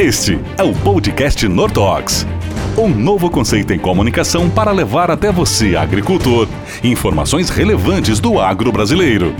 Este é o podcast Nortox. Um novo conceito em comunicação para levar até você, agricultor, informações relevantes do agro brasileiro.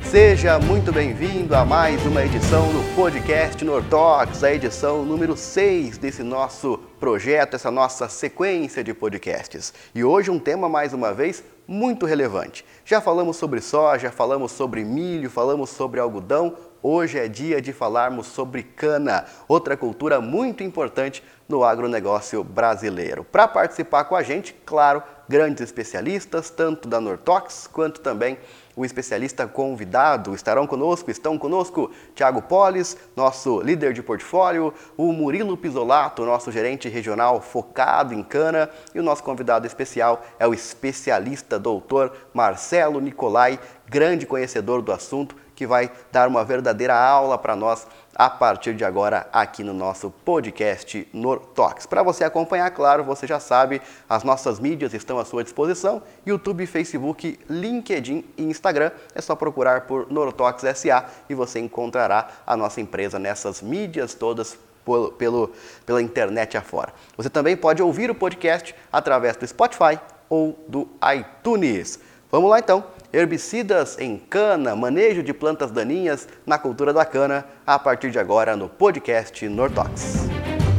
Seja muito bem-vindo a mais uma edição do podcast Nortox, a edição número 6 desse nosso projeto, essa nossa sequência de podcasts. E hoje um tema, mais uma vez, muito relevante. Já falamos sobre soja, falamos sobre milho, falamos sobre algodão, Hoje é dia de falarmos sobre cana, outra cultura muito importante no agronegócio brasileiro. Para participar com a gente, claro, grandes especialistas, tanto da Nortox quanto também o especialista convidado. Estarão conosco, estão conosco Tiago Polis, nosso líder de portfólio, o Murilo Pisolato, nosso gerente regional focado em cana, e o nosso convidado especial é o especialista doutor Marcelo Nicolai, grande conhecedor do assunto, que vai dar uma verdadeira aula para nós a partir de agora aqui no nosso podcast Nortox. Para você acompanhar, claro, você já sabe, as nossas mídias estão à sua disposição: YouTube, Facebook, LinkedIn e Instagram. É só procurar por Nortox SA e você encontrará a nossa empresa nessas mídias todas pelo, pelo, pela internet afora. Você também pode ouvir o podcast através do Spotify ou do iTunes. Vamos lá então herbicidas em cana, manejo de plantas daninhas na cultura da cana, a partir de agora no podcast Nortox.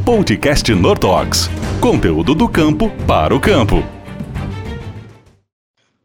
Podcast Nortox. Conteúdo do campo para o campo.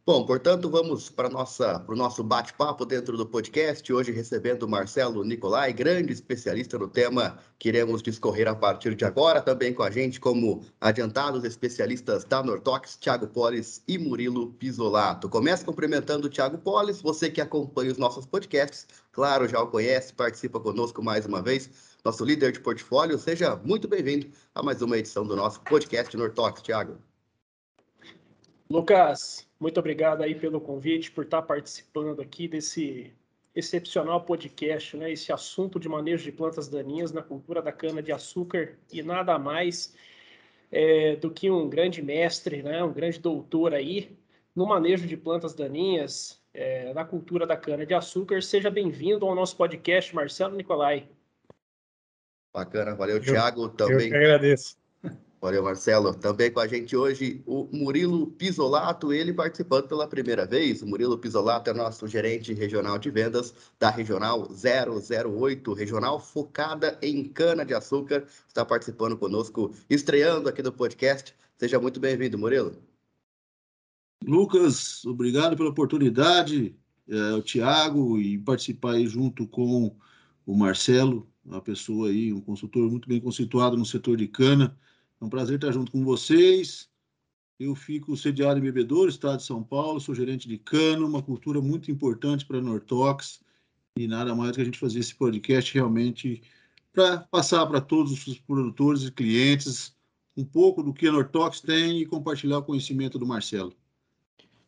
Bom, portanto, vamos para o nosso bate-papo dentro do podcast. Hoje recebendo o Marcelo Nicolai, grande especialista no tema que iremos discorrer a partir de agora. Também com a gente, como adiantados especialistas da Nortox, Thiago Polis e Murilo Pisolato. Começo cumprimentando o Thiago Polis, você que acompanha os nossos podcasts, claro, já o conhece, participa conosco mais uma vez. Nosso líder de portfólio, seja muito bem-vindo a mais uma edição do nosso podcast Nortox, Thiago. Lucas, muito obrigado aí pelo convite, por estar participando aqui desse excepcional podcast, né? Esse assunto de manejo de plantas daninhas na cultura da cana de açúcar e nada mais é, do que um grande mestre, né? Um grande doutor aí no manejo de plantas daninhas é, na cultura da cana de açúcar. Seja bem-vindo ao nosso podcast, Marcelo Nicolai. Bacana, valeu, Thiago. Também. Eu que agradeço. Valeu, Marcelo. Também com a gente hoje o Murilo Pisolato, ele participando pela primeira vez. O Murilo Pisolato é nosso gerente regional de vendas da Regional 008, regional focada em cana-de-açúcar. Está participando conosco, estreando aqui do podcast. Seja muito bem-vindo, Murilo. Lucas, obrigado pela oportunidade, é, o Tiago, e participar aí junto com o Marcelo, uma pessoa aí, um consultor muito bem conceituado no setor de cana. É um prazer estar junto com vocês. Eu fico sediado em Bebedouro, estado de São Paulo, sou gerente de cano, uma cultura muito importante para a Nortox e nada mais que a gente fazer esse podcast realmente para passar para todos os produtores e clientes um pouco do que a Nortox tem e compartilhar o conhecimento do Marcelo.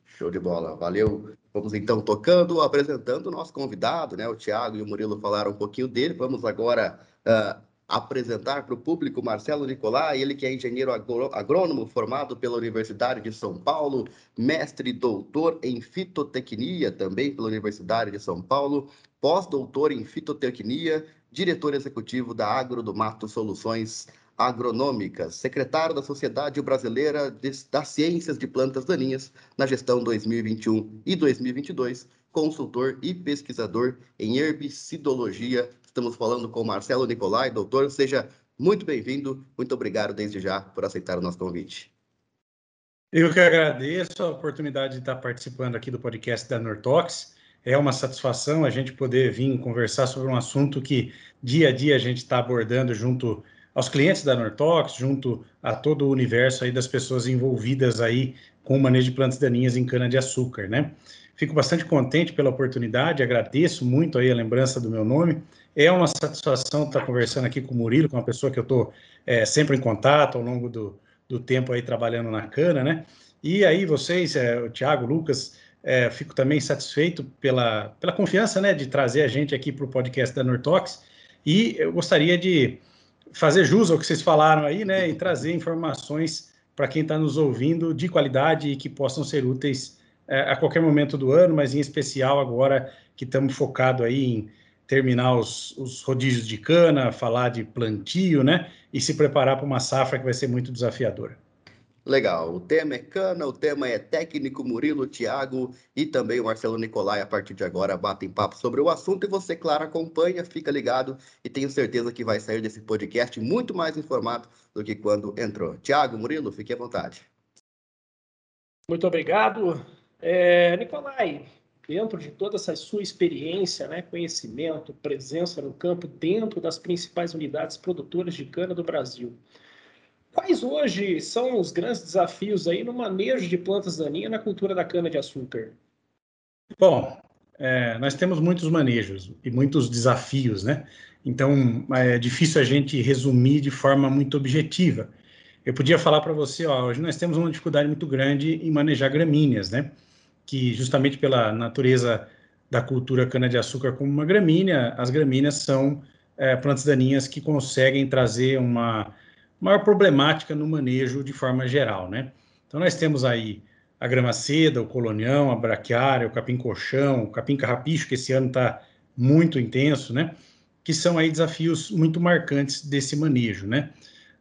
Show de bola, valeu. Vamos então tocando, apresentando o nosso convidado, né? O Thiago e o Murilo falaram um pouquinho dele. Vamos agora uh, apresentar para o público Marcelo Nicolai, ele que é engenheiro agrônomo formado pela Universidade de São Paulo, mestre e doutor em fitotecnia também pela Universidade de São Paulo, pós-doutor em fitotecnia, diretor executivo da Agro do Mato Soluções Agronômicas, secretário da Sociedade Brasileira das Ciências de Plantas Daninhas na gestão 2021 e 2022, consultor e pesquisador em herbicidologia Estamos falando com Marcelo Nicolai, doutor. Seja muito bem-vindo. Muito obrigado desde já por aceitar o nosso convite. Eu que agradeço a oportunidade de estar participando aqui do podcast da Nortox. É uma satisfação a gente poder vir conversar sobre um assunto que dia a dia a gente está abordando junto aos clientes da Nortox, junto a todo o universo aí das pessoas envolvidas aí com o manejo de plantas daninhas em cana-de-açúcar, né? Fico bastante contente pela oportunidade, agradeço muito aí a lembrança do meu nome é uma satisfação estar conversando aqui com o Murilo, com uma pessoa que eu estou é, sempre em contato ao longo do, do tempo aí trabalhando na cana, né? E aí vocês, é, o Thiago, o Lucas, é, fico também satisfeito pela, pela confiança, né, de trazer a gente aqui para o podcast da Nortox. E eu gostaria de fazer jus ao que vocês falaram aí, né, e trazer informações para quem está nos ouvindo de qualidade e que possam ser úteis é, a qualquer momento do ano, mas em especial agora que estamos focados aí em terminar os, os rodízios de cana, falar de plantio, né? E se preparar para uma safra que vai ser muito desafiadora. Legal. O tema é cana, o tema é técnico Murilo, Thiago e também o Marcelo Nicolai. A partir de agora batem papo sobre o assunto e você, claro, acompanha, fica ligado e tenho certeza que vai sair desse podcast muito mais informado do que quando entrou. Thiago, Murilo, fique à vontade. Muito obrigado. É, Nicolai, dentro de toda essa sua experiência, né, conhecimento, presença no campo, dentro das principais unidades produtoras de cana do Brasil, Quais hoje são os grandes desafios aí no manejo de plantas daninhas na cultura da cana-de-açúcar? Bom, é, nós temos muitos manejos e muitos desafios, né? Então, é difícil a gente resumir de forma muito objetiva. Eu podia falar para você, ó, hoje nós temos uma dificuldade muito grande em manejar gramíneas, né? Que justamente pela natureza da cultura cana-de-açúcar como uma gramínea, as gramíneas são é, plantas daninhas que conseguem trazer uma maior problemática no manejo de forma geral, né? Então nós temos aí a grama seda, o colonião, a braquiária, o capim-colchão, o capim-carrapicho, que esse ano está muito intenso, né? Que são aí desafios muito marcantes desse manejo, né?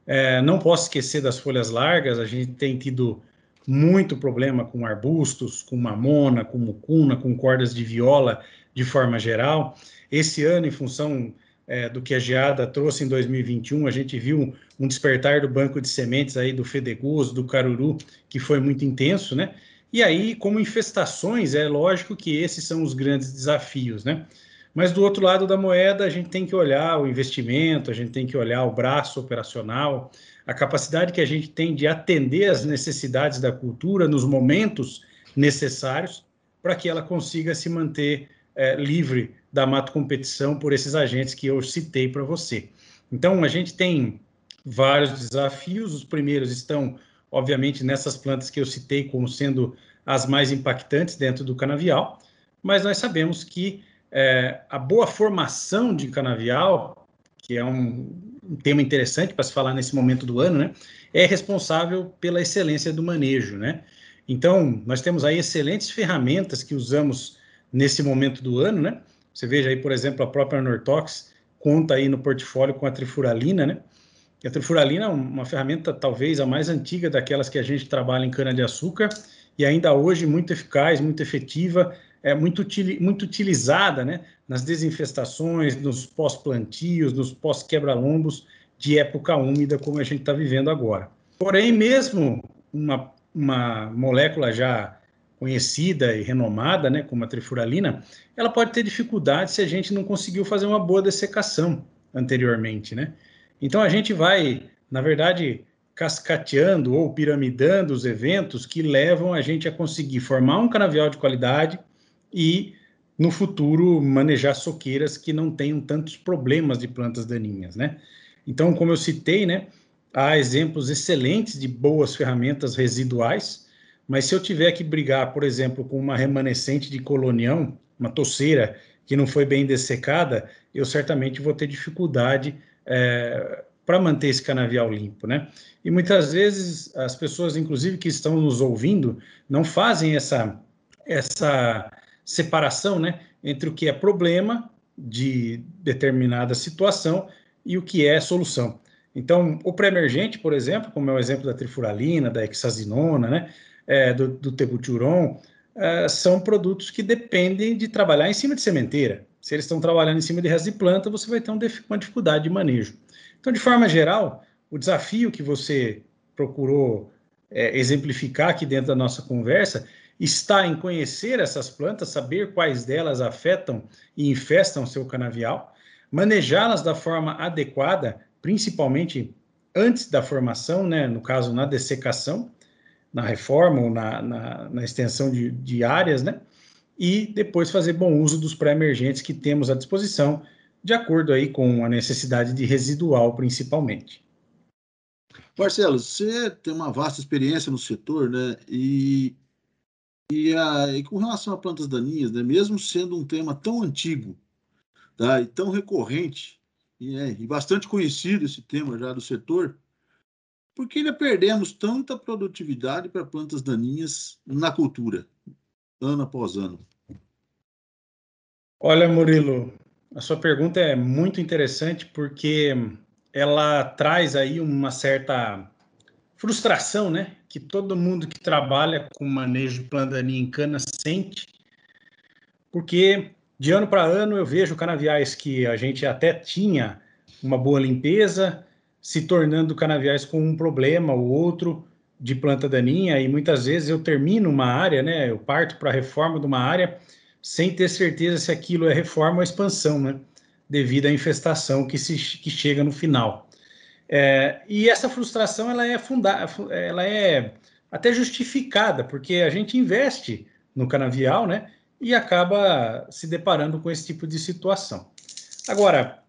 É, não posso esquecer das folhas largas, a gente tem tido muito problema com arbustos, com mamona, com mucuna, com cordas de viola de forma geral. Esse ano, em função é, do que a geada trouxe em 2021, a gente viu um despertar do banco de sementes aí do fedegoso, do caruru, que foi muito intenso, né? E aí, como infestações, é lógico que esses são os grandes desafios, né? Mas do outro lado da moeda, a gente tem que olhar o investimento, a gente tem que olhar o braço operacional, a capacidade que a gente tem de atender as necessidades da cultura nos momentos necessários para que ela consiga se manter é, livre da mato competição por esses agentes que eu citei para você. Então, a gente tem vários desafios. Os primeiros estão, obviamente, nessas plantas que eu citei como sendo as mais impactantes dentro do canavial, mas nós sabemos que é, a boa formação de canavial, que é um, um tema interessante para se falar nesse momento do ano, né, é responsável pela excelência do manejo, né? Então, nós temos aí excelentes ferramentas que usamos nesse momento do ano, né? Você veja aí, por exemplo, a própria Nortox conta aí no portfólio com a trifuralina, né? E a trifuralina é uma ferramenta talvez a mais antiga daquelas que a gente trabalha em cana-de-açúcar e ainda hoje muito eficaz, muito efetiva, é muito, muito utilizada né, nas desinfestações, nos pós-plantios, nos pós-quebra-lombos de época úmida, como a gente está vivendo agora. Porém, mesmo uma, uma molécula já conhecida e renomada, né, como a trifuralina, ela pode ter dificuldade se a gente não conseguiu fazer uma boa dessecação anteriormente, né? Então a gente vai, na verdade, cascateando ou piramidando os eventos que levam a gente a conseguir formar um canavial de qualidade e no futuro manejar soqueiras que não tenham tantos problemas de plantas daninhas, né? Então, como eu citei, né, há exemplos excelentes de boas ferramentas residuais, mas se eu tiver que brigar, por exemplo, com uma remanescente de colonião, uma toceira que não foi bem dessecada, eu certamente vou ter dificuldade é, para manter esse canavial limpo, né? E muitas vezes as pessoas, inclusive que estão nos ouvindo, não fazem essa essa separação, né, entre o que é problema de determinada situação e o que é solução. Então, o pré-emergente, por exemplo, como é o exemplo da trifuralina, da hexazinona, né, é, do, do tebuturon, é, são produtos que dependem de trabalhar em cima de sementeira. Se eles estão trabalhando em cima de resto de planta, você vai ter um, uma dificuldade de manejo. Então, de forma geral, o desafio que você procurou é, exemplificar aqui dentro da nossa conversa está em conhecer essas plantas, saber quais delas afetam e infestam seu canavial, manejá-las da forma adequada, principalmente antes da formação, né, no caso na dessecação, na reforma ou na, na, na extensão de, de áreas, né, e depois fazer bom uso dos pré-emergentes que temos à disposição, de acordo aí com a necessidade de residual, principalmente. Marcelo, você tem uma vasta experiência no setor, né? E, e, a, e com relação a plantas daninhas, né? Mesmo sendo um tema tão antigo, tá? E tão recorrente e, é, e bastante conhecido esse tema já do setor, por que ainda perdemos tanta produtividade para plantas daninhas na cultura? ano após ano? Olha, Murilo, A sua pergunta é muito interessante porque ela traz aí uma certa frustração, né? Que todo mundo que trabalha com manejo de plantaninha em cana sente, porque de ano para ano eu vejo canaviais que a gente até tinha uma boa limpeza, se tornando canaviais com um problema ou outro de planta daninha, e muitas vezes eu termino uma área, né? Eu parto para a reforma de uma área sem ter certeza se aquilo é reforma ou expansão, né? Devido à infestação que, se, que chega no final. É, e essa frustração ela é fundada, ela é até justificada, porque a gente investe no canavial, né? E acaba se deparando com esse tipo de situação. Agora,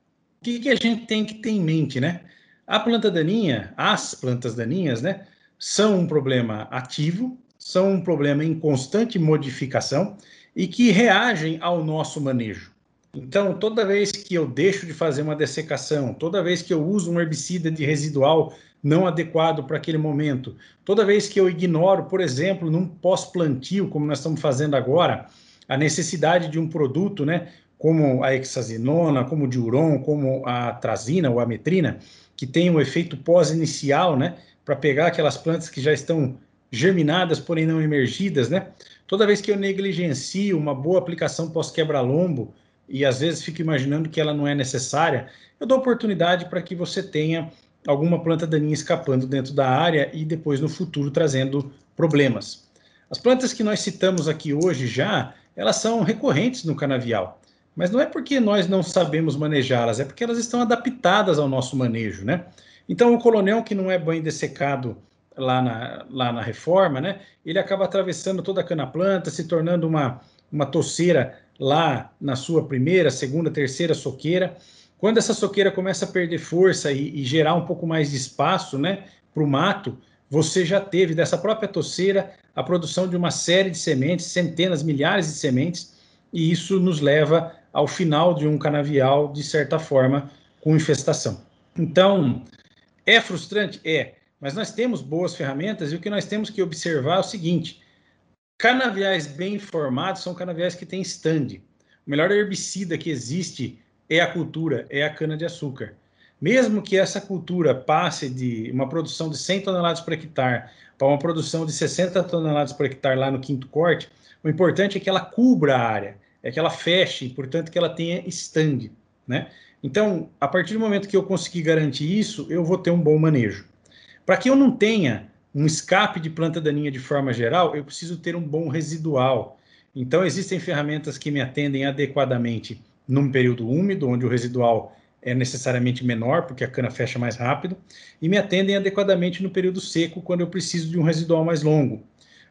o que, que a gente tem que ter em mente, né? A planta daninha, as plantas daninhas, né? São um problema ativo, são um problema em constante modificação e que reagem ao nosso manejo. Então, toda vez que eu deixo de fazer uma dessecação, toda vez que eu uso um herbicida de residual não adequado para aquele momento, toda vez que eu ignoro, por exemplo, num pós-plantio, como nós estamos fazendo agora, a necessidade de um produto, né, como a hexazinona, como o diuron, como a trazina ou a metrina, que tem um efeito pós-inicial, né, para pegar aquelas plantas que já estão germinadas, porém não emergidas, né? Toda vez que eu negligencio uma boa aplicação pós-quebra-lombo, e às vezes fico imaginando que ela não é necessária, eu dou oportunidade para que você tenha alguma planta daninha escapando dentro da área e depois no futuro trazendo problemas. As plantas que nós citamos aqui hoje já, elas são recorrentes no canavial, mas não é porque nós não sabemos manejá-las, é porque elas estão adaptadas ao nosso manejo, né? Então o colonel que não é bem dessecado lá na, lá na reforma, né? Ele acaba atravessando toda a cana-planta, se tornando uma, uma toceira lá na sua primeira, segunda, terceira soqueira. Quando essa soqueira começa a perder força e, e gerar um pouco mais de espaço né, para o mato, você já teve dessa própria toceira a produção de uma série de sementes, centenas, milhares de sementes, e isso nos leva ao final de um canavial, de certa forma, com infestação. Então, é frustrante? É, mas nós temos boas ferramentas e o que nós temos que observar é o seguinte: Canaviais bem formados são canaviais que têm stand. O melhor herbicida que existe é a cultura, é a cana-de-açúcar. Mesmo que essa cultura passe de uma produção de 100 toneladas por hectare para uma produção de 60 toneladas por hectare lá no quinto corte, o importante é que ela cubra a área, é que ela feche, portanto que ela tenha stand, né? Então, a partir do momento que eu conseguir garantir isso, eu vou ter um bom manejo. Para que eu não tenha um escape de planta daninha de forma geral, eu preciso ter um bom residual. Então, existem ferramentas que me atendem adequadamente num período úmido, onde o residual é necessariamente menor, porque a cana fecha mais rápido, e me atendem adequadamente no período seco, quando eu preciso de um residual mais longo.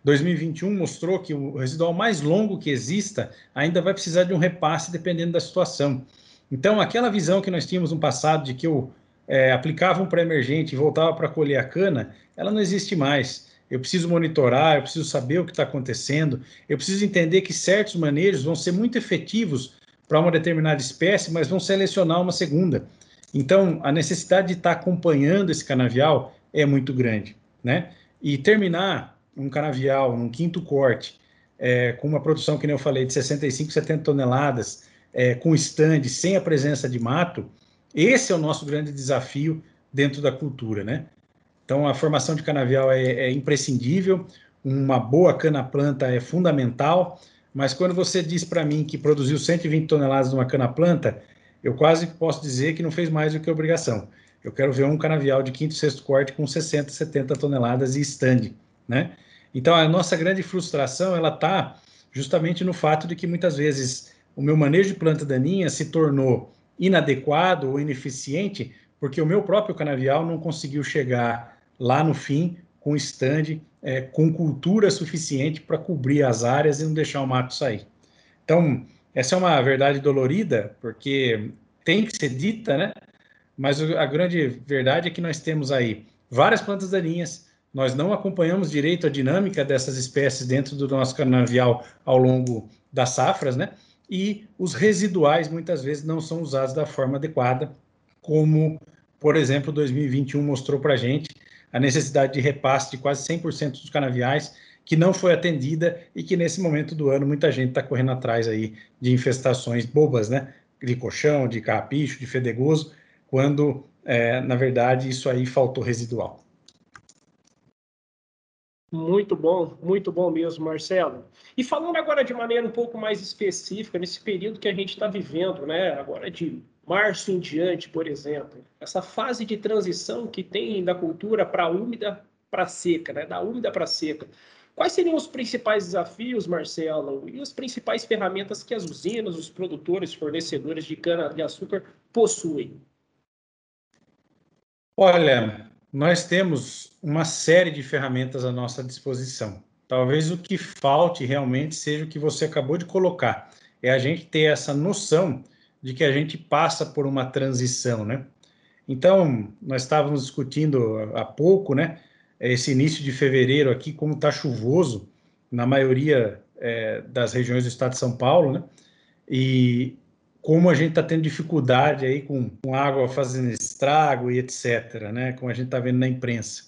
2021 mostrou que o residual mais longo que exista ainda vai precisar de um repasse dependendo da situação. Então, aquela visão que nós tínhamos no passado de que eu é, aplicava um pré-emergente e voltava para colher a cana, ela não existe mais. Eu preciso monitorar, eu preciso saber o que está acontecendo, eu preciso entender que certos manejos vão ser muito efetivos para uma determinada espécie, mas vão selecionar uma segunda. Então, a necessidade de estar tá acompanhando esse canavial é muito grande, né? E terminar um canavial, um quinto corte, é, com uma produção, que nem eu falei, de 65, 70 toneladas, é, com stand, sem a presença de mato, esse é o nosso grande desafio dentro da cultura, né? Então, a formação de canavial é, é imprescindível, uma boa cana-planta é fundamental, mas quando você diz para mim que produziu 120 toneladas de uma cana-planta, eu quase posso dizer que não fez mais do que obrigação. Eu quero ver um canavial de quinto e sexto corte com 60, 70 toneladas e stand, né? Então, a nossa grande frustração, ela está justamente no fato de que muitas vezes o meu manejo de planta daninha se tornou inadequado ou ineficiente, porque o meu próprio canavial não conseguiu chegar lá no fim com stand, é, com cultura suficiente para cobrir as áreas e não deixar o mato sair. Então, essa é uma verdade dolorida, porque tem que ser dita, né? Mas a grande verdade é que nós temos aí várias plantas daninhas, nós não acompanhamos direito a dinâmica dessas espécies dentro do nosso canavial ao longo das safras, né? E os residuais muitas vezes não são usados da forma adequada, como, por exemplo, 2021 mostrou para a gente a necessidade de repasse de quase 100% dos canaviais, que não foi atendida e que nesse momento do ano muita gente está correndo atrás aí de infestações bobas, né? de colchão, de carrapicho, de fedegoso, quando, é, na verdade, isso aí faltou residual. Muito bom, muito bom mesmo, Marcelo. E falando agora de maneira um pouco mais específica, nesse período que a gente está vivendo, né? Agora de março em diante, por exemplo, essa fase de transição que tem da cultura para úmida para seca, né? Da úmida para seca. Quais seriam os principais desafios, Marcelo, e as principais ferramentas que as usinas, os produtores, fornecedores de cana-de-açúcar possuem? Olha, nós temos uma série de ferramentas à nossa disposição. Talvez o que falte realmente seja o que você acabou de colocar, é a gente ter essa noção de que a gente passa por uma transição, né? Então, nós estávamos discutindo há pouco, né? Esse início de fevereiro aqui, como está chuvoso na maioria é, das regiões do estado de São Paulo, né? E como a gente está tendo dificuldade aí com, com, água fazendo estrago e etc., né? Como a gente está vendo na imprensa.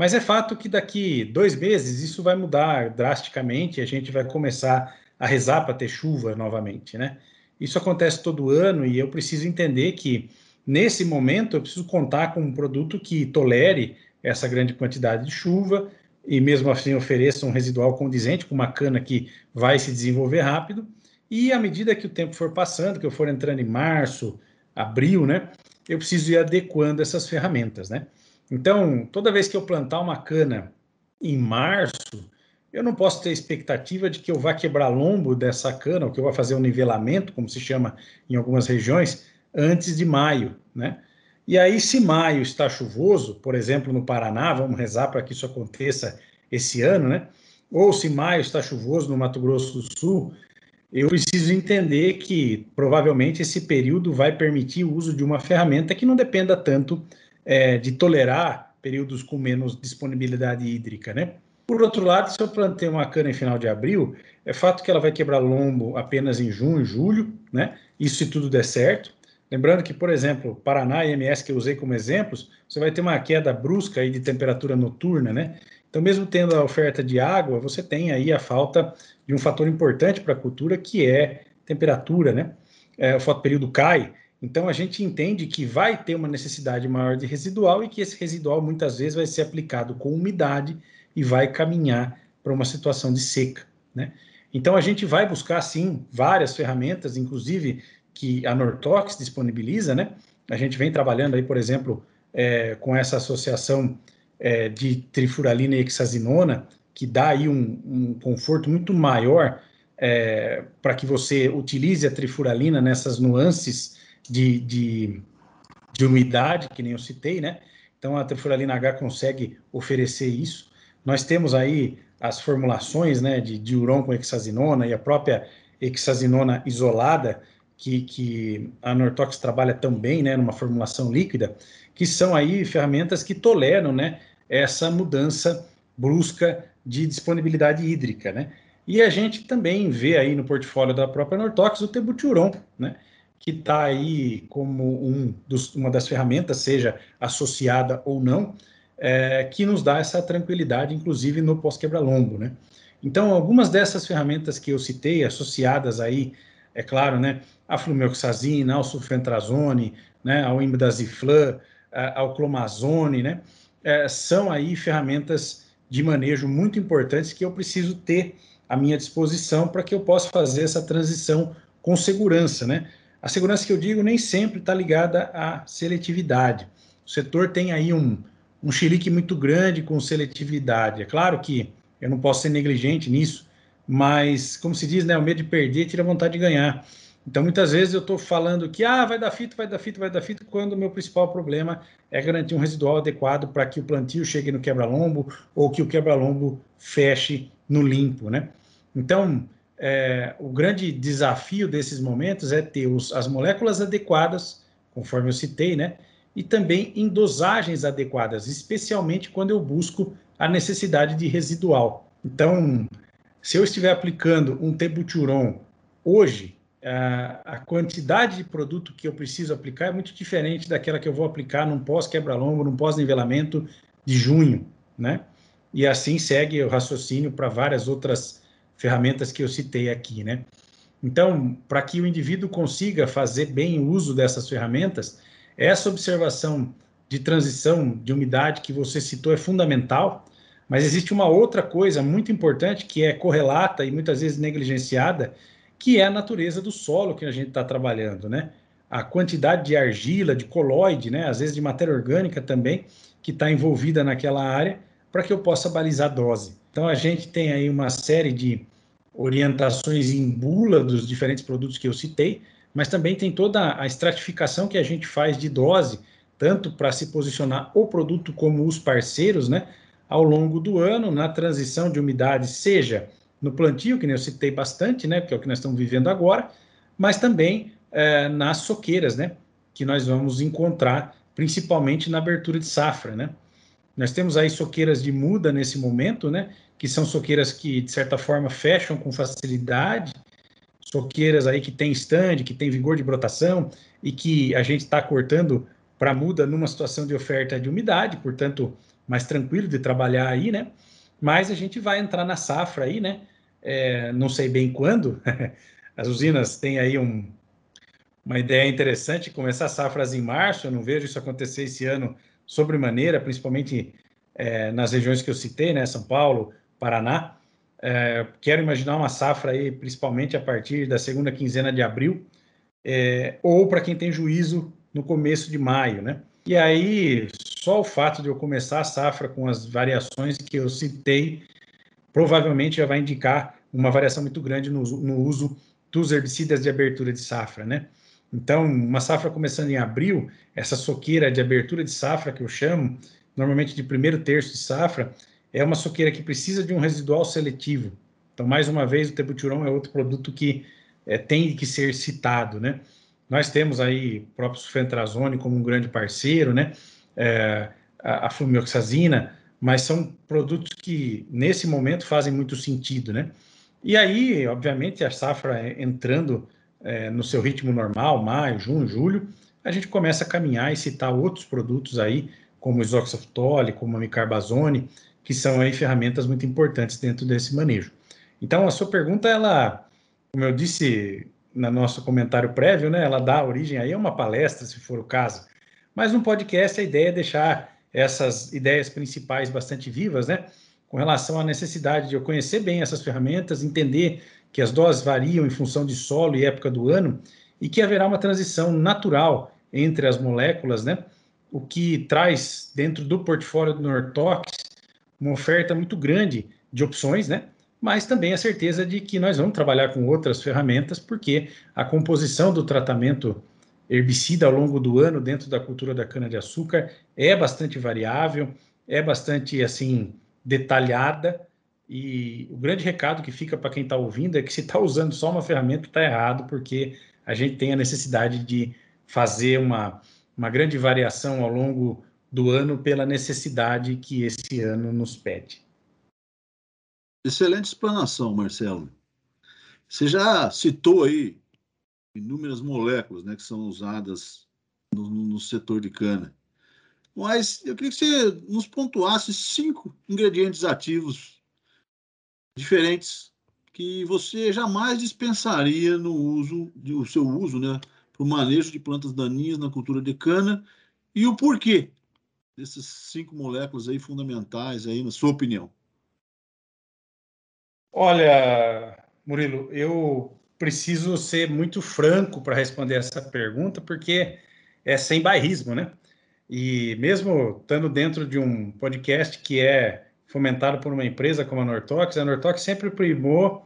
Mas é fato que daqui dois meses isso vai mudar drasticamente, a gente vai começar a rezar para ter chuva novamente, né? Isso acontece todo ano e eu preciso entender que nesse momento eu preciso contar com um produto que tolere essa grande quantidade de chuva e mesmo assim ofereça um residual condizente com uma cana que vai se desenvolver rápido e à medida que o tempo for passando, que eu for entrando em março, abril, né, eu preciso ir adequando essas ferramentas, né? Então, toda vez que eu plantar uma cana em março, eu não posso ter expectativa de que eu vá quebrar lombo dessa cana, ou que eu vá fazer um nivelamento, como se chama em algumas regiões, antes de maio, né? E aí, se maio está chuvoso, por exemplo, no Paraná, vamos rezar para que isso aconteça esse ano, né? Ou se maio está chuvoso no Mato Grosso do Sul, eu preciso entender que provavelmente esse período vai permitir o uso de uma ferramenta que não dependa tanto é, de tolerar períodos com menos disponibilidade hídrica, né? Por outro lado, se eu plantei uma cana em final de abril, é fato que ela vai quebrar lombo apenas em junho, julho, né? Isso se tudo der certo. Lembrando que, por exemplo, Paraná e MS que eu usei como exemplos, você vai ter uma queda brusca aí de temperatura noturna, né? Então, mesmo tendo a oferta de água, você tem aí a falta de um fator importante para a cultura, que é temperatura, né? É, o fotoperíodo cai, então a gente entende que vai ter uma necessidade maior de residual e que esse residual muitas vezes vai ser aplicado com umidade e vai caminhar para uma situação de seca, né? Então a gente vai buscar sim várias ferramentas, inclusive que a Nortox disponibiliza, né? A gente vem trabalhando aí, por exemplo, é, com essa associação é, de trifuralina e hexazinona, que dá aí um, um conforto muito maior é, para que você utilize a trifuralina nessas nuances de, de, de, umidade, que nem eu citei, né? Então a trifuralina H consegue oferecer isso. Nós temos aí as formulações né, de diuron com hexazinona e a própria hexazinona isolada, que, que a Nortox trabalha também, né, numa formulação líquida, que são aí ferramentas que toleram, né, essa mudança brusca de disponibilidade hídrica, né? E a gente também vê aí no portfólio da própria Nortox o Tebuturon, né? Que está aí como um dos, uma das ferramentas, seja associada ou não, é, que nos dá essa tranquilidade, inclusive no pós-quebra-lombo, né? Então, algumas dessas ferramentas que eu citei, associadas aí, é claro, né, a flumelxazina, ao sulfentrazone, né, ao imidaziflan, ao clomazone, né, é, são aí ferramentas de manejo muito importantes que eu preciso ter à minha disposição para que eu possa fazer essa transição com segurança, né? A segurança que eu digo nem sempre está ligada à seletividade. O setor tem aí um, um xilique muito grande com seletividade. É claro que eu não posso ser negligente nisso, mas, como se diz, né, o medo de perder tira a vontade de ganhar. Então, muitas vezes eu estou falando que ah, vai dar fito, vai dar fito, vai dar fito, quando o meu principal problema é garantir um residual adequado para que o plantio chegue no quebra-lombo ou que o quebra-lombo feche no limpo, né? Então, é, o grande desafio desses momentos é ter os, as moléculas adequadas, conforme eu citei, né? E também em dosagens adequadas, especialmente quando eu busco a necessidade de residual. Então, se eu estiver aplicando um tebuturon hoje, a quantidade de produto que eu preciso aplicar é muito diferente daquela que eu vou aplicar num pós-quebra-lombo, num pós-nivelamento de junho, né? E assim segue o raciocínio para várias outras ferramentas que eu citei aqui, né? Então, para que o indivíduo consiga fazer bem o uso dessas ferramentas, essa observação de transição de umidade que você citou é fundamental, mas existe uma outra coisa muito importante que é correlata e muitas vezes negligenciada, que é a natureza do solo que a gente está trabalhando, né? A quantidade de argila, de coloide, né? Às vezes de matéria orgânica também, que está envolvida naquela área, para que eu possa balizar a dose. Então a gente tem aí uma série de orientações em bula dos diferentes produtos que eu citei, mas também tem toda a estratificação que a gente faz de dose, tanto para se posicionar o produto como os parceiros, né? ao longo do ano, na transição de umidade, seja no plantio, que eu citei bastante, né, que é o que nós estamos vivendo agora, mas também é, nas soqueiras, né, que nós vamos encontrar principalmente na abertura de safra, né. Nós temos aí soqueiras de muda nesse momento, né, que são soqueiras que, de certa forma, fecham com facilidade, soqueiras aí que tem stand, que tem vigor de brotação e que a gente está cortando para muda numa situação de oferta de umidade, portanto, mais tranquilo de trabalhar aí, né? Mas a gente vai entrar na safra aí, né? É, não sei bem quando. As usinas têm aí um, uma ideia interessante, começar safras em março. Eu não vejo isso acontecer esse ano sobremaneira, principalmente é, nas regiões que eu citei, né? São Paulo, Paraná. É, quero imaginar uma safra aí, principalmente a partir da segunda quinzena de abril, é, ou para quem tem juízo no começo de maio, né? E aí, só o fato de eu começar a safra com as variações que eu citei, provavelmente já vai indicar uma variação muito grande no, no uso dos herbicidas de abertura de safra, né? Então, uma safra começando em abril, essa soqueira de abertura de safra que eu chamo, normalmente de primeiro terço de safra, é uma soqueira que precisa de um residual seletivo. Então, mais uma vez, o tebutirão é outro produto que é, tem que ser citado, né? Nós temos aí o próprio sulfentrazone como um grande parceiro, né? É, a, a flumioxazina, mas são produtos que, nesse momento, fazem muito sentido, né? E aí, obviamente, a safra entrando é, no seu ritmo normal, maio, junho, julho, a gente começa a caminhar e citar outros produtos aí, como o como a micarbazone, que são aí ferramentas muito importantes dentro desse manejo. Então, a sua pergunta, ela, como eu disse no nosso comentário prévio, né, ela dá origem aí a uma palestra, se for o caso. Mas no podcast a ideia é deixar essas ideias principais bastante vivas, né, com relação à necessidade de eu conhecer bem essas ferramentas, entender que as doses variam em função de solo e época do ano e que haverá uma transição natural entre as moléculas, né, o que traz dentro do portfólio do Nortox uma oferta muito grande de opções, né, mas também a certeza de que nós vamos trabalhar com outras ferramentas, porque a composição do tratamento herbicida ao longo do ano dentro da cultura da cana-de-açúcar é bastante variável, é bastante assim detalhada, e o grande recado que fica para quem está ouvindo é que se está usando só uma ferramenta está errado, porque a gente tem a necessidade de fazer uma, uma grande variação ao longo do ano pela necessidade que esse ano nos pede. Excelente explanação, Marcelo. Você já citou aí inúmeras moléculas né, que são usadas no, no setor de cana. Mas eu queria que você nos pontuasse cinco ingredientes ativos diferentes que você jamais dispensaria no uso, o seu uso, né, para o manejo de plantas daninhas na cultura de cana e o porquê desses cinco moléculas aí fundamentais aí, na sua opinião. Olha, Murilo, eu preciso ser muito franco para responder essa pergunta, porque é sem bairrismo, né? E mesmo estando dentro de um podcast que é fomentado por uma empresa como a Nortox, a Nortox sempre primou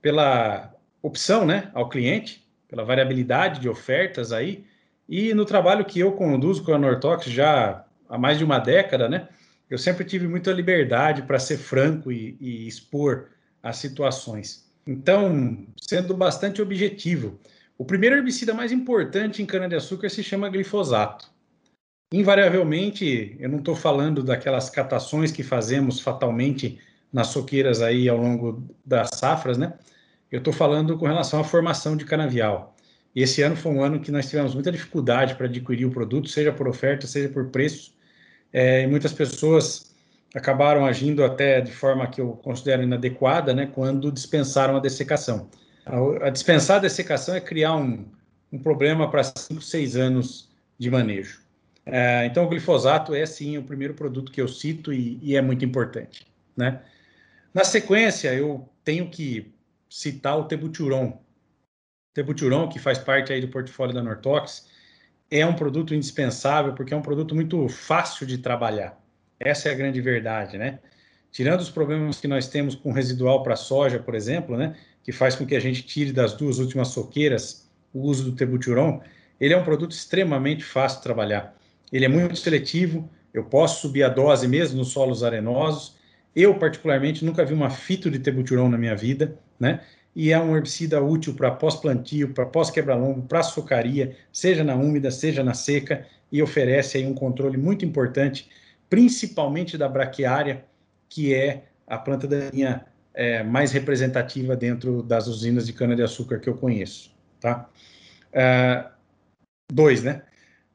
pela opção, né, ao cliente, pela variabilidade de ofertas aí, e no trabalho que eu conduzo com a Nortox já há mais de uma década, né, eu sempre tive muita liberdade para ser franco e, e expor as situações. Então, sendo bastante objetivo, o primeiro herbicida mais importante em cana-de-açúcar se chama glifosato. Invariavelmente, eu não estou falando daquelas catações que fazemos fatalmente nas soqueiras aí ao longo das safras, né? Eu estou falando com relação à formação de canavial. Esse ano foi um ano que nós tivemos muita dificuldade para adquirir o produto, seja por oferta, seja por preço. É, muitas pessoas acabaram agindo até de forma que eu considero inadequada, né, quando dispensaram a dessecação. A, a dispensar a dessecação é criar um, um problema para 5, 6 anos de manejo. É, então, o glifosato é sim o primeiro produto que eu cito e, e, é muito importante. Né? Na sequência, eu tenho que citar o tebuturon. Tebuturon, que faz parte aí do portfólio da Nortox, é um produto indispensável porque é um produto muito fácil de trabalhar. Essa é a grande verdade, né? Tirando os problemas que nós temos com residual para soja, por exemplo, né, que faz com que a gente tire das duas últimas soqueiras o uso do tebuturon, ele é um produto extremamente fácil de trabalhar. Ele é muito seletivo, eu posso subir a dose mesmo nos solos arenosos. Eu, particularmente, nunca vi uma fito de tebuturon na minha vida, né? E é um herbicida útil para pós-plantio, para pós-quebra-lombo, para açucaria, seja na úmida, seja na seca, e oferece aí um controle muito importante, principalmente da braquiária, que é a planta daninha é, mais representativa dentro das usinas de cana-de-açúcar que eu conheço, tá? Uh, dois, né?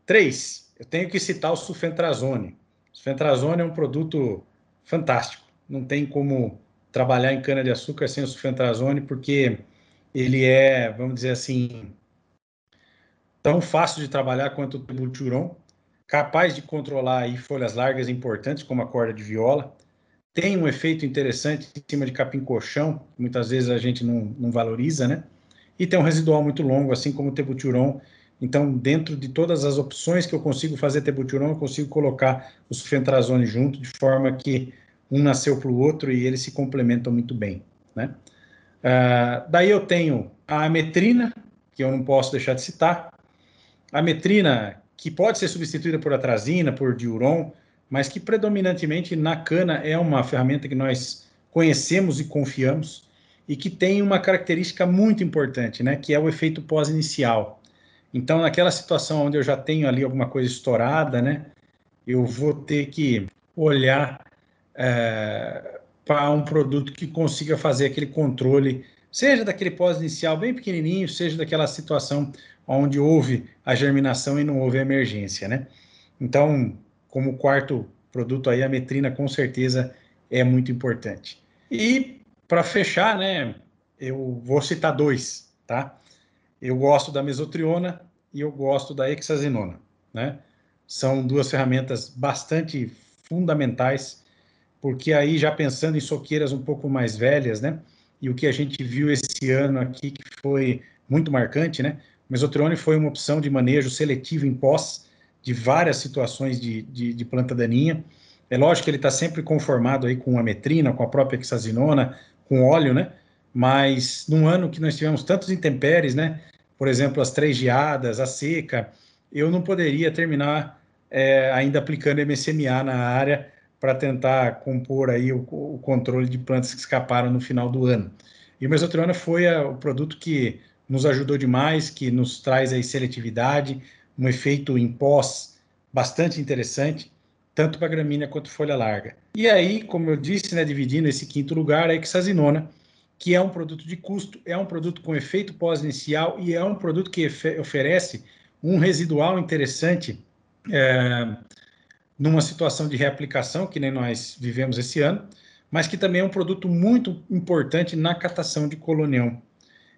Três, eu tenho que citar o sulfentrazone. O sulfentrazone é um produto fantástico. Não tem como trabalhar em cana-de-açúcar sem o sulfentrazone, porque ele é, vamos dizer assim, tão fácil de trabalhar quanto o buturon, capaz de controlar aí folhas largas importantes, como a corda de viola, tem um efeito interessante em cima de capim-colchão, muitas vezes a gente não, não, valoriza, né? E tem um residual muito longo, assim como o tebuturon. Então, dentro de todas as opções que eu consigo fazer tebuturon, eu consigo colocar o sulfentrazone junto, de forma que um nasceu para o outro e eles se complementam muito bem, né? Uh, daí eu tenho a ametrina, que eu não posso deixar de citar. A ametrina, que pode ser substituída por atrazina, por diuron, mas que predominantemente na cana é uma ferramenta que nós conhecemos e confiamos e que tem uma característica muito importante, né, que é o efeito pós-inicial. Então, naquela situação onde eu já tenho ali alguma coisa estourada, né, eu vou ter que olhar é, para um produto que consiga fazer aquele controle, seja daquele pós-inicial bem pequenininho, seja daquela situação onde houve a germinação e não houve emergência, né? Então, como quarto produto aí, a metrina com certeza é muito importante. E para fechar, né, eu vou citar dois, tá? Eu gosto da mesotriona e eu gosto da hexazinona, né? São duas ferramentas bastante fundamentais, porque aí já pensando em soqueiras um pouco mais velhas, né? E o que a gente viu esse ano aqui que foi muito marcante, né? Mesotrione foi uma opção de manejo seletivo em pós, de várias situações de, de, de planta daninha. É lógico que ele está sempre conformado aí com a metrina, com a própria hexazinona, com óleo, né? Mas num ano que nós tivemos tantos intempéries, né? Por exemplo, as três geadas, a seca, eu não poderia terminar é, ainda aplicando MSMA na área para tentar compor aí o, o, controle de plantas que escaparam no final do ano. E o mesotriona foi a, o produto que nos ajudou demais, que nos traz aí seletividade, um efeito em pós bastante interessante, tanto para gramínea quanto folha larga. E aí, como eu disse, né, dividindo esse quinto lugar, a hexazinona, que é um produto de custo, é um produto com efeito pós-inicial e é um produto que oferece um residual interessante é, numa situação de reaplicação, que nem nós vivemos esse ano, mas que também é um produto muito importante na catação de colonião.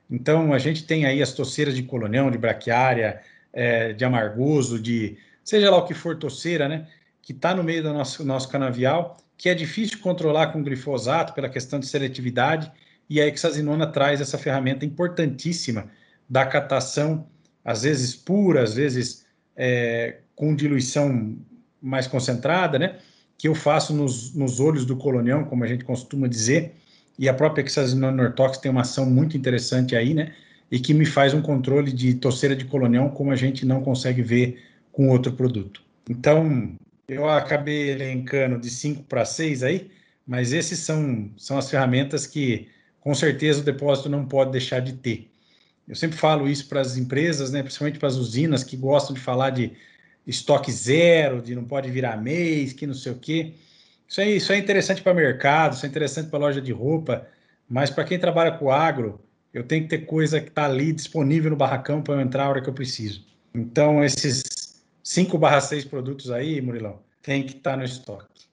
Então, a gente tem aí as toceiras de colonião, de braquiária, é, de amargoso, de seja lá o que for toceira, né? Que está no meio do nosso, nosso canavial, que é difícil controlar com glifosato pela questão de seletividade, e a hexazinona traz essa ferramenta importantíssima da catação, às vezes pura, às vezes é, com diluição mais concentrada, né? Que eu faço nos, nos olhos do colonião, como a gente costuma dizer, e a própria hexazinona nortox tem uma ação muito interessante aí, né? e que me faz um controle de torceira de colonião como a gente não consegue ver com outro produto. Então, eu acabei elencando de 5 para 6 aí, mas esses são, são as ferramentas que, com certeza, o depósito não pode deixar de ter. Eu sempre falo isso para as empresas, né, principalmente para as usinas que gostam de falar de estoque zero, de não pode virar mês, que não sei o quê. Isso, aí, isso é interessante para mercado, isso é interessante para loja de roupa, mas para quem trabalha com agro, eu tenho que ter coisa que está ali disponível no barracão para eu entrar a hora que eu preciso. Então, esses 5 barra 6 produtos aí, Murilão, tem que estar tá no estoque.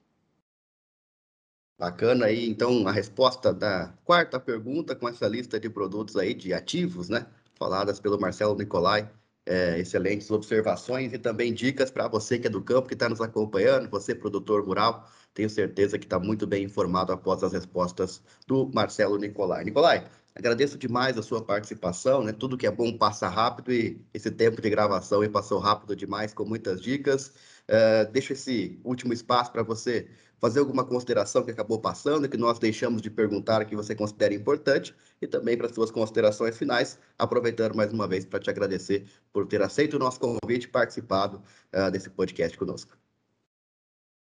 Bacana aí, então, a resposta da quarta pergunta com essa lista de produtos aí, de ativos, né? Faladas pelo Marcelo Nicolai. É, excelentes observações e também dicas para você que é do campo, que está nos acompanhando, você produtor rural, tenho certeza que está muito bem informado após as respostas do Marcelo Nicolai. Nicolai, agradeço demais a sua participação, né? Tudo que é bom passa rápido e esse tempo de gravação passou rápido demais com muitas dicas. Uh, deixo esse último espaço para você fazer alguma consideração que acabou passando, que nós deixamos de perguntar que você considera importante, e também para suas considerações finais, aproveitando mais uma vez para te agradecer por ter aceito o nosso convite e participado uh, desse podcast conosco.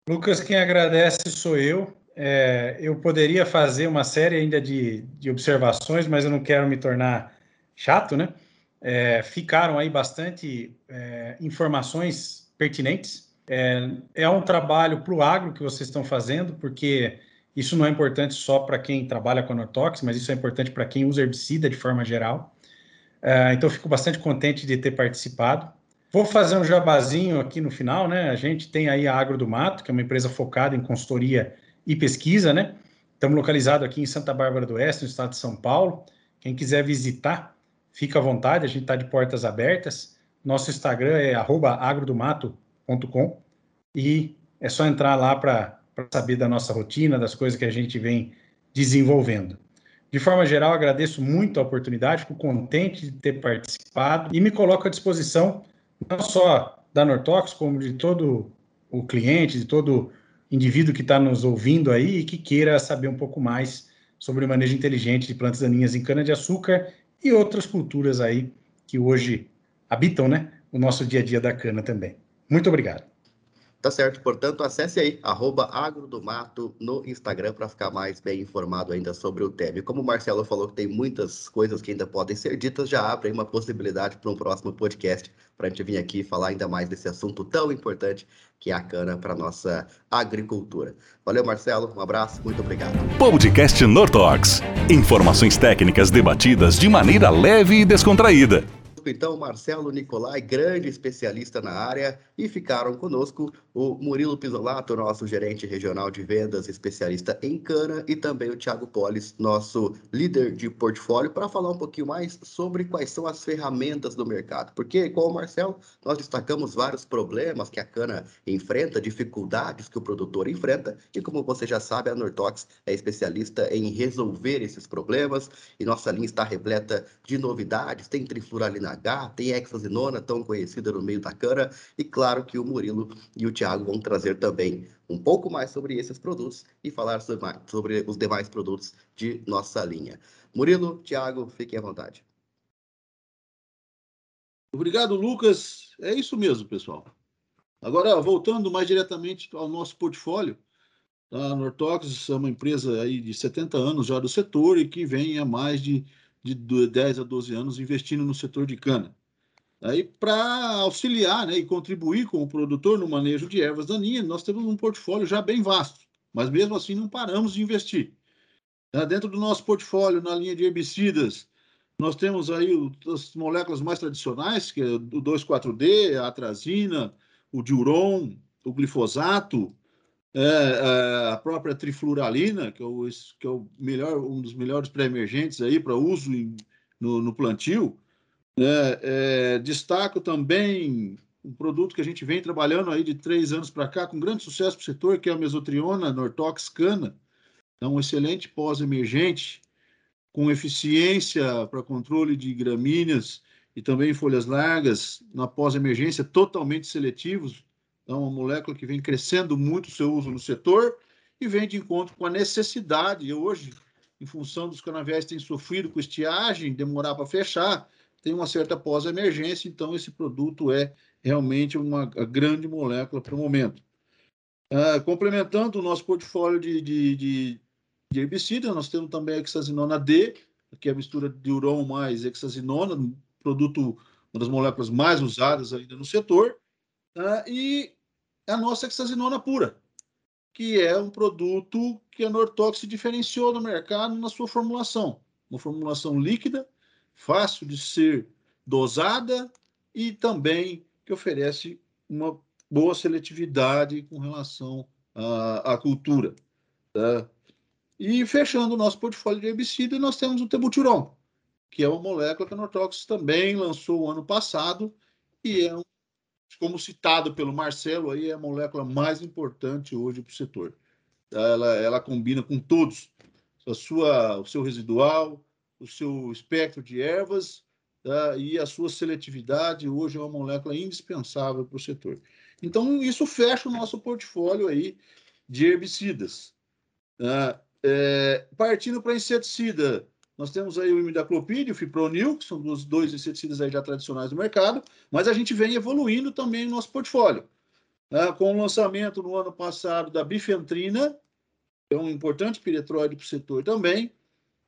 Lucas, quem agradece sou eu. É, eu poderia fazer uma série ainda de, de, observações, mas eu não quero me tornar chato, né? É, ficaram aí bastante é, informações pertinentes é, é um trabalho para o agro que vocês estão fazendo, porque isso não é importante só para quem trabalha com anortox, mas isso é importante para quem usa herbicida de forma geral. É, então, fico bastante contente de ter participado. Vou fazer um jabazinho aqui no final, né? A gente tem aí a Agro do Mato, que é uma empresa focada em consultoria e pesquisa, né? Estamos localizados aqui em Santa Bárbara do Oeste, no estado de São Paulo. Quem quiser visitar, fica à vontade, a gente está de portas abertas. Nosso Instagram é agrodomato com e é só entrar lá para saber da nossa rotina, das coisas que a gente vem desenvolvendo. De forma geral, agradeço muito a oportunidade, fico contente de ter participado e me coloco à disposição não só da Nortox, como de todo o cliente, de todo indivíduo que está nos ouvindo aí e que queira saber um pouco mais sobre o manejo inteligente de plantas daninhas em cana-de-açúcar e outras culturas aí que hoje habitam né, o nosso dia a dia da cana também. Muito obrigado. Tá certo, portanto, acesse aí, arroba agrodomato no Instagram para ficar mais bem informado ainda sobre o tema. E como o Marcelo falou que tem muitas coisas que ainda podem ser ditas, já abre uma possibilidade para um próximo podcast para a gente vir aqui falar ainda mais desse assunto tão importante que é a cana para nossa agricultura. Valeu, Marcelo, um abraço, muito obrigado. Podcast Nortox. Informações técnicas debatidas de maneira leve e descontraída conosco então Marcelo Nicolai, grande especialista na área, e ficaram conosco o Murilo Pisolato, nosso gerente regional de vendas, especialista em cana, e também o Thiago Polis, nosso líder de portfólio, para falar um pouquinho mais sobre quais são as ferramentas do mercado. Porque, com o Marcelo, nós destacamos vários problemas que a cana enfrenta, dificuldades que o produtor enfrenta, e como você já sabe, a Nortox é especialista em resolver esses problemas, e nossa linha está repleta de novidades, tem trifluralina H, tem hexazinona, tão conhecida no meio da cana, e claro que o Murilo e o Thiago vão trazer também um pouco mais sobre esses produtos e falar sobre os demais produtos de nossa linha. Murilo, Thiago, fiquem à vontade. Obrigado, Lucas. É isso mesmo, pessoal. Agora, voltando mais diretamente ao nosso portfólio, a Nortox é uma empresa aí de 70 anos já do setor e que vem há mais de de 10 a 12 anos investindo no setor de cana. Aí, para auxiliar né, e contribuir com o produtor no manejo de ervas daninhas, nós temos um portfólio já bem vasto, mas mesmo assim não paramos de investir. Tá? Dentro do nosso portfólio, na linha de herbicidas, nós temos aí as moléculas mais tradicionais, que é o 2,4-D, a atrazina, o diuron, o glifosato, é, é, a própria trifluralina, que é, o, que é o melhor, um dos melhores pré-emergentes aí para uso em, no, no, plantio. Né? É, destaco também um produto que a gente vem trabalhando aí de três anos para cá, com grande sucesso para o setor, que é a mesotriona Nortox Cana. É um excelente pós-emergente, com eficiência para controle de gramíneas e também folhas largas, na pós-emergência, totalmente seletivos, é uma molécula que vem crescendo muito o seu uso no setor e vem de encontro com a necessidade. Hoje, em função dos canaviais terem sofrido com estiagem, demorar para fechar, tem uma certa pós-emergência, então esse produto é realmente uma grande molécula para o momento. Uh, complementando o nosso portfólio de, de, de, de herbicida, nós temos também a hexazinona D, que é a mistura de uron mais hexazinona, produto, uma das moléculas mais usadas ainda no setor. Uh, e a nossa hexazinona pura, que é um produto que a Nortox se diferenciou no mercado na sua formulação. Uma formulação líquida, fácil de ser dosada e também que oferece uma boa seletividade com relação à, à cultura. Tá? E fechando o nosso portfólio de herbicida, nós temos o tebuturon, que é uma molécula que a Nortox também lançou ano passado e é, um, como citado pelo Marcelo, aí é a molécula mais importante hoje para o setor. Ela, ela combina com todos, a sua, o seu residual, o seu espectro de ervas tá? e a sua seletividade hoje é uma molécula indispensável para o setor. Então, isso fecha o nosso portfólio aí de herbicidas. Tá? É, partindo para inseticida, nós temos aí o imidaclopídeo, o fipronil, que são os dois inseticidas aí já tradicionais do mercado, mas a gente vem evoluindo também o nosso portfólio. Né? Com o lançamento no ano passado da bifentrina, é um importante piretróide para o setor também,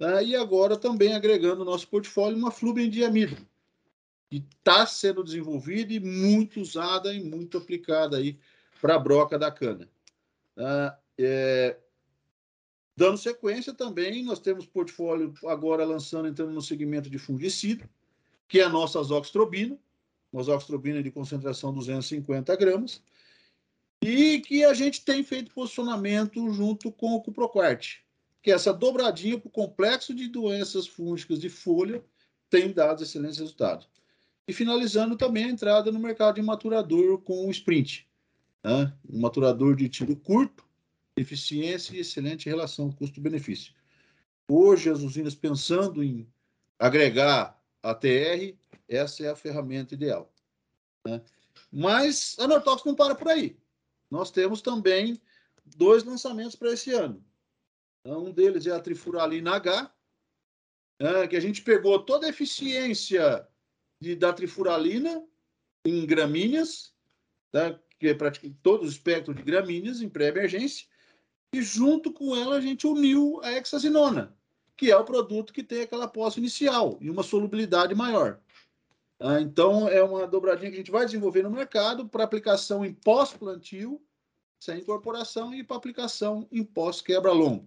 né? e agora também agregando no nosso portfólio uma flubendiamida, que está sendo desenvolvida e muito usada e muito aplicada aí para a broca da cana. Tá? É, Dando sequência também, nós temos portfólio agora lançando, entrando no segmento de fungicida, que é a nossa azoxtrobina, uma azoxtrobina de concentração 250 gramas, e que a gente tem feito posicionamento junto com o Cuproquart, que é essa dobradinha para o complexo de doenças fúngicas de folha tem dado excelentes resultados. E finalizando também a entrada no mercado de maturador com o Sprint, né? um maturador de tiro curto, eficiência e excelente relação custo-benefício. Hoje, as usinas pensando em agregar a TR, essa é a ferramenta ideal. Né? Mas a Nortox não para por aí. Nós temos também dois lançamentos para esse ano. Então, um deles é a Trifuralina H, né, que a gente pegou toda a eficiência de, da trifuralina em gramíneas, tá, que é praticamente todo o espectro de gramíneas em pré-emergência, e junto com ela a gente uniu a hexazinona, que é o produto que tem aquela posse inicial e uma solubilidade maior. Ah, então, é uma dobradinha que a gente vai desenvolver no mercado para aplicação em pós-plantio, sem incorporação, e para aplicação em pós-quebra-lombo.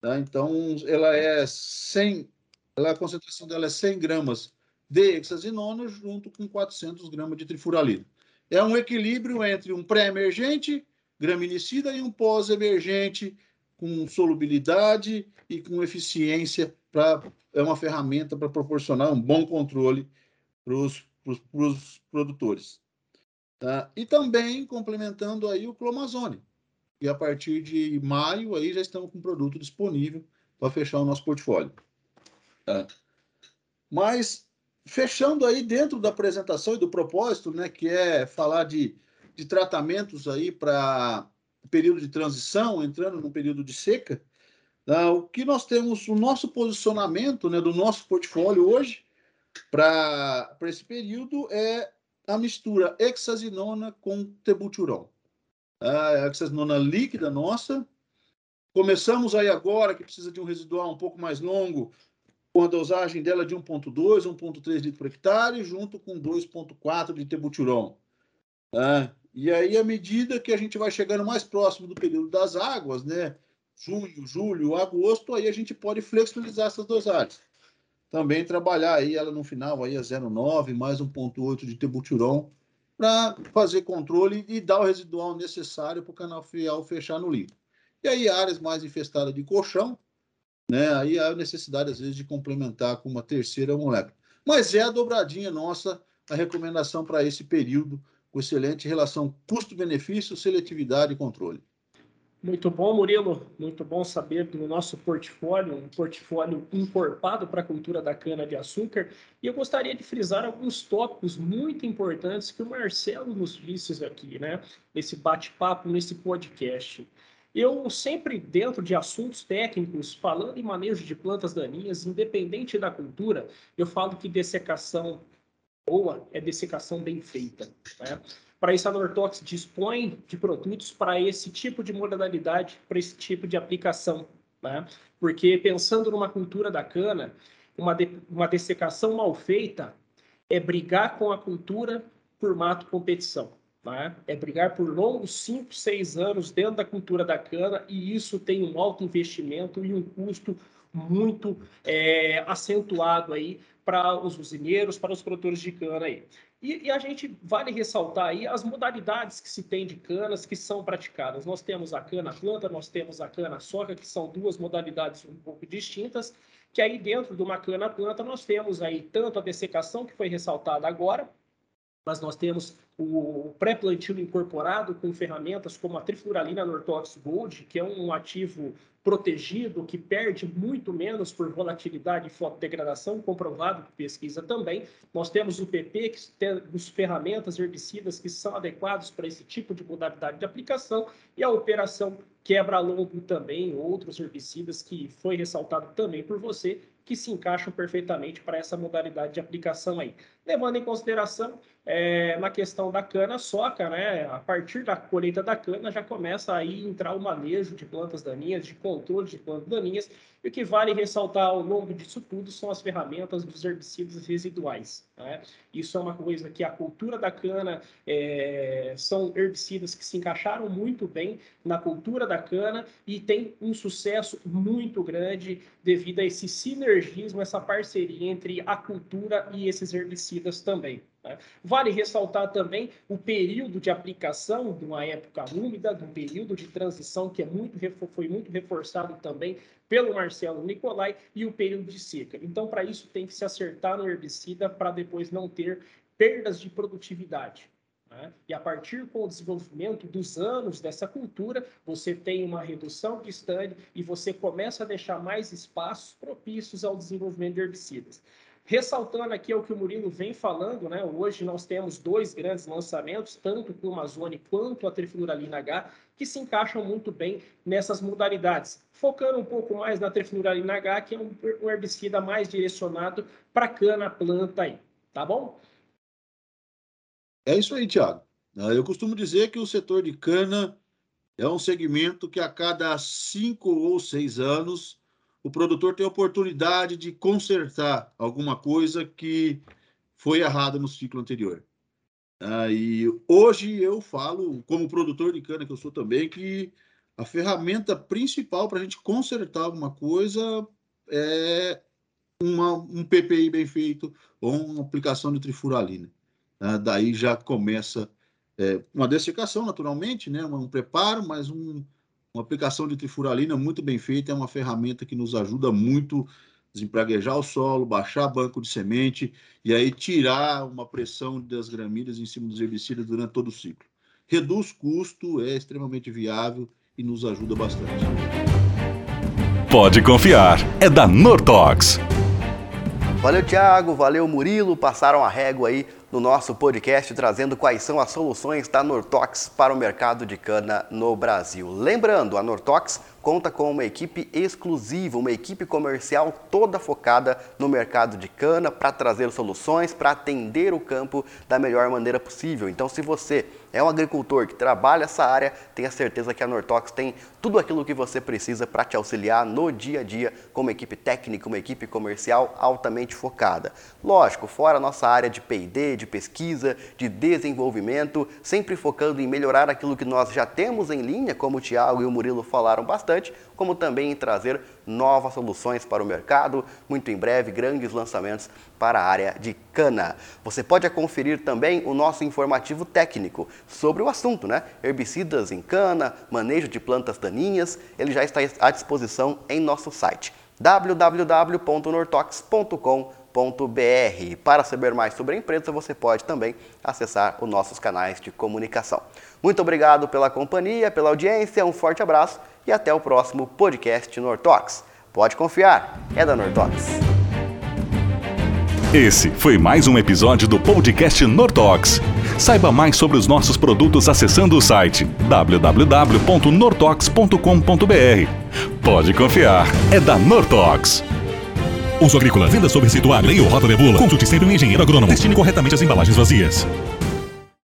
Tá? Então, ela é 100, ela, a concentração dela é 100 gramas de hexazinona junto com 400 gramas de trifuralina. É um equilíbrio entre um pré-emergente graminicida e um pós-emergente com solubilidade e com eficiência para é uma ferramenta para proporcionar um bom controle para os produtores. Tá? E também complementando aí o clomazone, e a partir de maio aí já estamos com produto disponível para fechar o nosso portfólio. Tá? Mas fechando aí dentro da apresentação e do propósito, né, que é falar de de tratamentos aí para período de transição, entrando no período de seca, né, o que nós temos, o nosso posicionamento né, do nosso portfólio hoje para esse período é a mistura hexazinona com tebuturon. A hexazinona líquida nossa. Começamos aí agora, que precisa de um residual um pouco mais longo, com a dosagem dela de 1,2, 1,3 litros por hectare, junto com 2,4 de tebuturon. Tá? E aí, à medida que a gente vai chegando mais próximo do período das águas, né? Junho, julho, agosto, aí a gente pode flexibilizar essas dosagens. Também trabalhar aí ela no final aí a 0,9 mais 1,8 de tebuturon para fazer controle e dar o residual necessário para o canal filial fechar no limpo. E aí, áreas mais infestadas de colchão, né? Aí há necessidade, às vezes, de complementar com uma terceira molécula. Mas é a dobradinha nossa, a recomendação para esse período com excelente relação custo-benefício, seletividade e controle. Muito bom, Murilo. Muito bom saber do nosso portfólio, um portfólio encorpado para a cultura da cana-de-açúcar. E eu gostaria de frisar alguns tópicos muito importantes que o Marcelo nos disse aqui, né? Nesse bate-papo, nesse podcast. Eu sempre, dentro de assuntos técnicos, falando em manejo de plantas daninhas, independente da cultura, eu falo que dessecação boa é dessecação bem feita. Né? Para isso, a Nortox dispõe de produtos para esse tipo de modalidade, para esse tipo de aplicação. Né? Porque, pensando numa cultura da cana, uma, de, uma dessecação mal feita é brigar com a cultura por mato competição. Né? É brigar por longos 5, 6 anos dentro da cultura da cana e isso tem um alto investimento e um custo muito é, acentuado aí para os usineiros, para os produtores de cana aí. E, e, a gente vale ressaltar aí as modalidades que se tem de canas que são praticadas. Nós temos a cana planta, nós temos a cana soca, que são duas modalidades um pouco distintas, que aí dentro de uma cana planta nós temos aí tanto a dessecação, que foi ressaltada agora, mas nós temos o pré-plantio incorporado com ferramentas como a trifluralina Nortox Gold, que é um ativo protegido, que perde muito menos por volatilidade e fotodegradação, comprovado por pesquisa também. Nós temos o PP, que tem as ferramentas herbicidas que são adequados para esse tipo de modalidade de aplicação, e a operação quebra-lombo também, outros herbicidas que foi ressaltado também por você, que se encaixam perfeitamente para essa modalidade de aplicação aí. Levando em consideração é, na questão da cana soca, né? A partir da colheita da cana já começa aí entrar o manejo de plantas daninhas, de controle de plantas daninhas, e o que vale ressaltar ao longo disso tudo são as ferramentas dos herbicidas residuais. Né? Isso é uma coisa que a cultura da cana é, são herbicidas que se encaixaram muito bem na cultura da cana e tem um sucesso muito grande devido a esse sinergismo, essa parceria entre a cultura e esses herbicidas também. Né? Vale ressaltar também o período de aplicação de uma época úmida, de um período de transição que é muito, foi muito reforçado também pelo Marcelo Nicolai e o período de seca. Então, para isso, tem que se acertar no herbicida para depois não ter perdas de produtividade. Né? E a partir com o desenvolvimento dos anos dessa cultura, você tem uma redução de stand e você começa a deixar mais espaços propícios ao desenvolvimento de herbicidas. Ressaltando aqui o que o Murilo vem falando, né? Hoje nós temos dois grandes lançamentos, tanto o Amazone quanto a trifluralina H, que se encaixam muito bem nessas modalidades. Focando um pouco mais na trifluralina H, que é um, herbicida mais direcionado para cana planta aí, tá bom? É isso aí, Tiago. Ah, eu costumo dizer que o setor de cana é um segmento que a cada cinco ou seis anos o produtor tem a oportunidade de consertar alguma coisa que foi errada no ciclo anterior. Ah, e hoje eu falo, como produtor de cana que eu sou também, que a ferramenta principal para a gente consertar alguma coisa é uma, um PPI bem feito ou uma aplicação de trifuralina. Ah, daí já começa é, uma dessecação, naturalmente, né? um preparo, mas um, uma aplicação de trifuralina muito bem feita é uma ferramenta que nos ajuda muito a desempraguejar o solo, baixar banco de semente e aí tirar uma pressão das gramíneas em cima dos herbicidas durante todo o ciclo. Reduz custo, é extremamente viável e nos ajuda bastante. Pode confiar, é da Nortox. Valeu, Thiago, valeu, Murilo, passaram a régua aí no nosso podcast trazendo quais são as soluções da Nortox para o mercado de cana no Brasil. Lembrando, a Nortox conta com uma equipe exclusiva, uma equipe comercial toda focada no mercado de cana para trazer soluções, para atender o campo da melhor maneira possível. Então, se você é um agricultor que trabalha essa área, tenha certeza que a Nortox tem tudo aquilo que você precisa para te auxiliar no dia a dia com uma equipe técnica, uma equipe comercial altamente focada. Lógico, fora a nossa área de P&D, de pesquisa, de desenvolvimento, sempre focando em melhorar aquilo que nós já temos em linha, como o Tiago e o Murilo falaram bastante, como também em trazer novas soluções para o mercado. Muito em breve, grandes lançamentos para a área de cana. Você pode conferir também o nosso informativo técnico sobre o assunto, né? Herbicidas em cana, manejo de plantas daninhas. Ele já está à disposição em nosso site www.nortox.com.br. Para saber mais sobre a empresa, você pode também acessar os nossos canais de comunicação. Muito obrigado pela companhia, pela audiência, um forte abraço e até o próximo podcast Nortox. Pode confiar, é da Nortox. Esse foi mais um episódio do podcast Nortox. Saiba mais sobre os nossos produtos acessando o site www.nortox.com.br. Pode confiar, é da Nortox. Uso agrícola, venda sob receituário, lei ou rota de bula. Consulte sempre um engenheiro agrônomo. Destine corretamente as embalagens vazias.